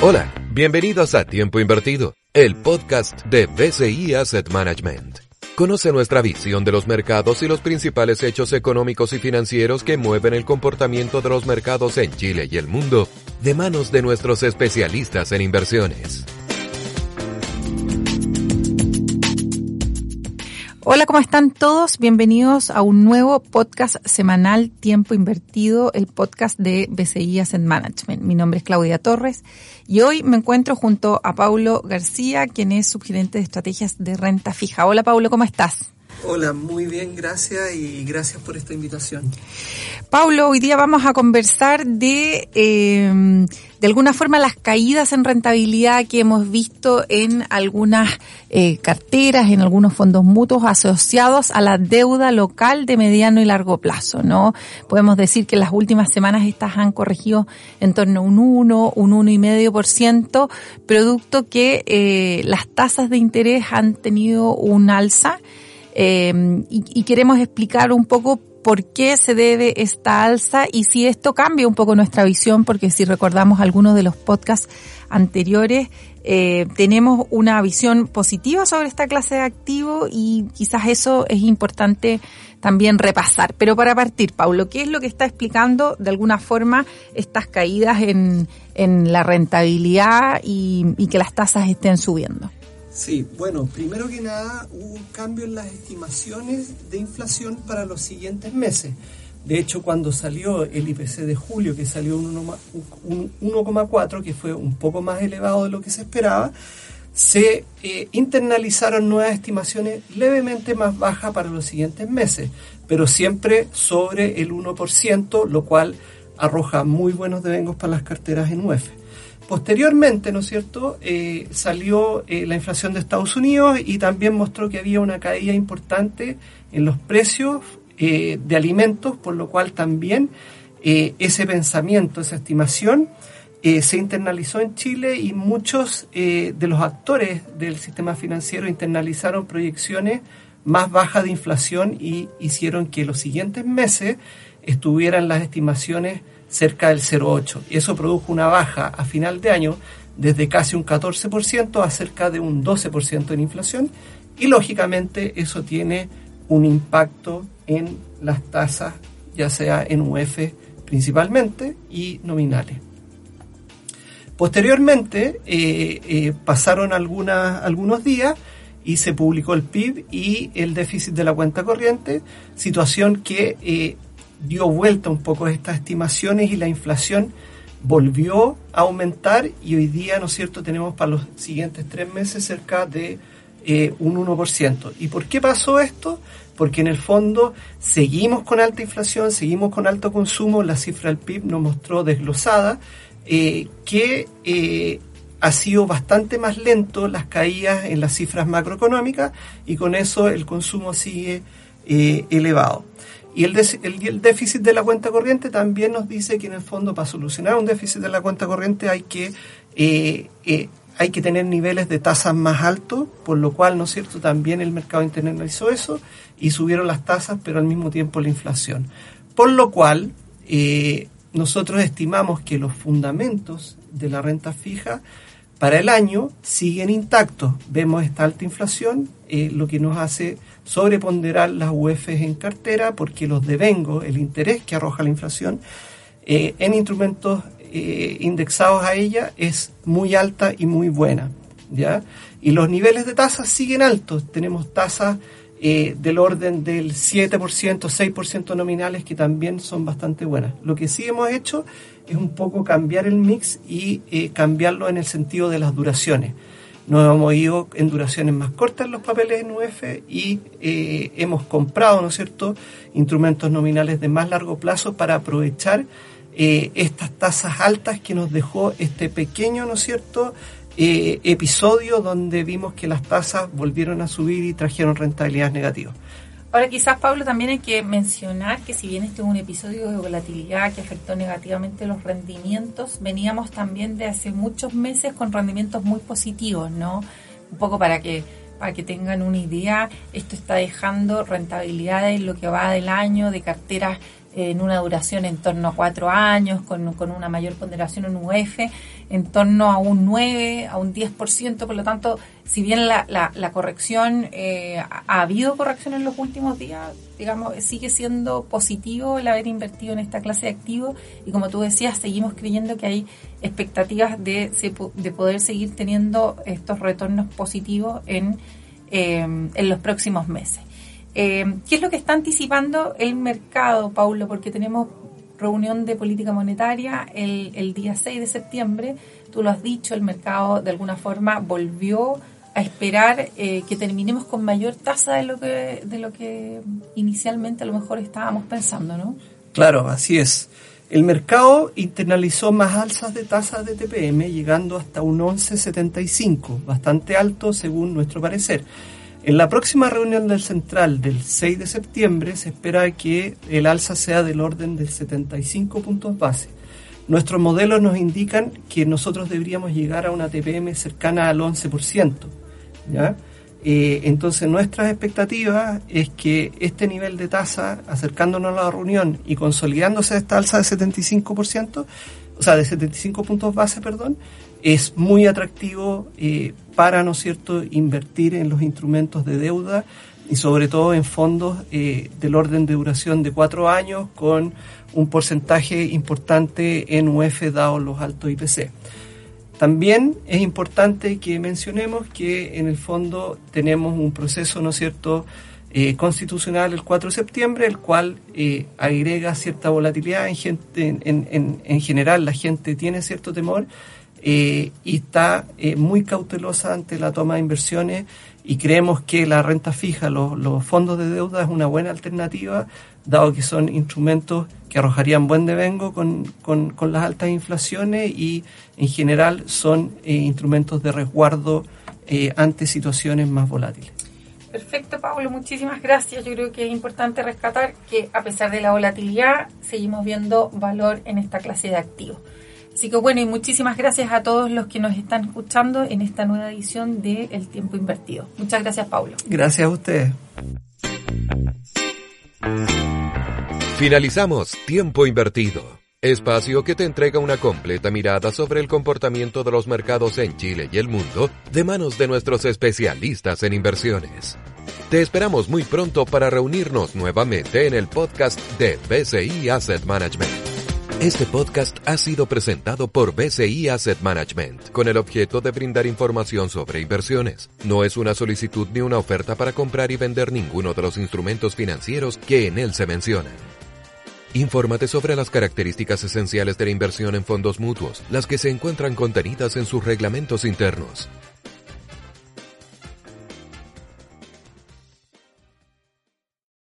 Hola, bienvenidos a Tiempo Invertido, el podcast de BCI Asset Management. Conoce nuestra visión de los mercados y los principales hechos económicos y financieros que mueven el comportamiento de los mercados en Chile y el mundo, de manos de nuestros especialistas en inversiones. Hola, ¿cómo están todos? Bienvenidos a un nuevo podcast semanal Tiempo Invertido, el podcast de BCI Asset Management. Mi nombre es Claudia Torres y hoy me encuentro junto a Paulo García, quien es subgerente de estrategias de renta fija. Hola, Paulo, ¿cómo estás? Hola, muy bien, gracias y gracias por esta invitación. Paulo, hoy día vamos a conversar de, eh, de alguna forma, las caídas en rentabilidad que hemos visto en algunas eh, carteras, en algunos fondos mutuos asociados a la deuda local de mediano y largo plazo, ¿no? Podemos decir que en las últimas semanas estas han corregido en torno a un 1, un 1,5%, producto que eh, las tasas de interés han tenido un alza eh, y, y, queremos explicar un poco por qué se debe esta alza y si esto cambia un poco nuestra visión, porque si recordamos algunos de los podcasts anteriores, eh, tenemos una visión positiva sobre esta clase de activo y quizás eso es importante también repasar. Pero para partir, Paulo, ¿qué es lo que está explicando de alguna forma estas caídas en, la rentabilidad y que las tasas estén subiendo? Sí, bueno, primero que nada hubo un cambio en las estimaciones de inflación para los siguientes meses. De hecho, cuando salió el IPC de julio, que salió un 1,4, que fue un poco más elevado de lo que se esperaba, se eh, internalizaron nuevas estimaciones levemente más bajas para los siguientes meses, pero siempre sobre el 1%, lo cual arroja muy buenos devengos para las carteras en UEF. Posteriormente, ¿no es cierto?, eh, salió eh, la inflación de Estados Unidos y también mostró que había una caída importante en los precios eh, de alimentos, por lo cual también ese pensamiento, esa estimación, se internalizó en Chile y muchos de los actores del sistema financiero internalizaron proyecciones más bajas de inflación y hicieron que los siguientes meses estuvieran las estimaciones cerca del 0,8. Y eso produjo una baja a final de año desde casi un 14% a cerca de un 12% en inflación. Y lógicamente eso tiene un impacto en las tasas, ya sea en UF principalmente y nominales. Posteriormente eh, eh, pasaron algunos días y se publicó el PIB y el déficit de la cuenta corriente, situación que eh, dio vuelta un poco estas estimaciones y la inflación volvió a aumentar y hoy día, ¿no es cierto?, tenemos para los siguientes tres meses cerca de eh, un 1%. ¿Y por qué pasó esto? Porque en el fondo seguimos con alta inflación, seguimos con alto consumo, la cifra del PIB nos mostró desglosada eh, que eh, ha sido bastante más lento las caídas en las cifras macroeconómicas y con eso el consumo sigue eh, elevado. Y el, déficit de la cuenta corriente también nos dice que en el fondo para solucionar un déficit de la cuenta corriente hay que, eh, eh, hay que tener niveles de tasas más altos, por lo cual, ¿no es cierto?, también el mercado internalizó eso y subieron las tasas, pero al mismo tiempo la inflación. Por lo cual, eh, nosotros estimamos que los fundamentos de la renta fija para el año siguen intactos. Vemos esta alta inflación, eh, lo que nos hace sobreponderar las UEFs en cartera, porque los devengos, el interés que arroja la inflación, eh, en instrumentos eh, indexados a ella es muy alta y muy buena. ¿ya? Y los niveles de tasas siguen altos. Tenemos tasas eh, del orden del 7%, 6% nominales que también son bastante buenas. Lo que sí hemos hecho es un poco cambiar el mix y eh, cambiarlo en el sentido de las duraciones. Nos hemos ido en duraciones más cortas los papeles en UF y eh, hemos comprado, ¿no es cierto?, instrumentos nominales de más largo plazo para aprovechar estas tasas altas que nos dejó este pequeño, ¿no es cierto?, eh, episodio donde vimos que las tasas volvieron a subir y trajeron rentabilidades negativas. Ahora quizás, Pablo, también hay que mencionar que si bien este es un episodio de volatilidad que afectó negativamente los rendimientos, veníamos también de hace muchos meses con rendimientos muy positivos, ¿no? Un poco para que para que tengan una idea, esto está dejando rentabilidades en lo que va del año de carteras en una duración en torno a cuatro años, con, una mayor ponderación en UF, en torno a un 9, a un 10%. Por lo tanto, si bien la, la, corrección, eh, ha habido corrección en los últimos días, digamos, sigue siendo positivo el haber invertido en esta clase de activos. Y como tú decías, seguimos creyendo que hay expectativas de, de poder seguir teniendo estos retornos positivos en, eh, en los próximos meses. Eh, ¿Qué es lo que está anticipando el mercado, Paulo? Porque tenemos reunión de política monetaria el, día 6 de septiembre. Tú lo has dicho, el mercado de alguna forma volvió a esperar eh, que terminemos con mayor tasa de lo que de lo que inicialmente a lo mejor estábamos pensando, ¿no? Claro, así es. El mercado internalizó más alzas de tasas de TPM, llegando hasta un 11,75, bastante alto según nuestro parecer. En la próxima reunión del Central del 6 de septiembre se espera que el alza sea del orden de 75 puntos base. Nuestros modelos nos indican que nosotros deberíamos llegar a una TPM cercana al 11%. ¿ya? Eh, entonces nuestras expectativas es que este nivel de tasa, acercándonos a la reunión y consolidándose esta alza de 75%, o sea, de 75 puntos base, perdón, es muy atractivo eh, para, ¿no cierto?, invertir en los instrumentos de deuda y sobre todo en fondos eh, del orden de duración de cuatro años con un porcentaje importante en UF dado los altos IPC. También es importante que mencionemos que en el fondo tenemos un proceso, ¿no cierto?, eh, constitucional el 4 de septiembre, el cual agrega cierta volatilidad en, gente, en, en, en, general la gente tiene cierto temor eh, y está eh, muy cautelosa ante la toma de inversiones y creemos que la renta fija, los, fondos de deuda es una buena alternativa, dado que son instrumentos que arrojarían buen devengo con, con, con las altas inflaciones y en general son eh, instrumentos de resguardo ante situaciones más volátiles. Perfecto, Pablo, muchísimas gracias. Yo creo que es importante rescatar que a pesar de la volatilidad, seguimos viendo valor en esta clase de activos. Así que bueno, y muchísimas gracias a todos los que nos están escuchando en esta nueva edición de El Tiempo Invertido. Muchas gracias, Pablo. Gracias a ustedes. Finalizamos Tiempo Invertido, espacio que te entrega una completa mirada sobre el comportamiento de los mercados en Chile y el mundo de manos de nuestros especialistas en inversiones. Te esperamos muy pronto para reunirnos nuevamente en el podcast de BCI Asset Management. Este podcast ha sido presentado por BCI Asset Management con el objeto de brindar información sobre inversiones. No es una solicitud ni una oferta para comprar y vender ninguno de los instrumentos financieros que en él se mencionan. Infórmate sobre las características esenciales de la inversión en fondos mutuos, las que se encuentran contenidas en sus reglamentos internos.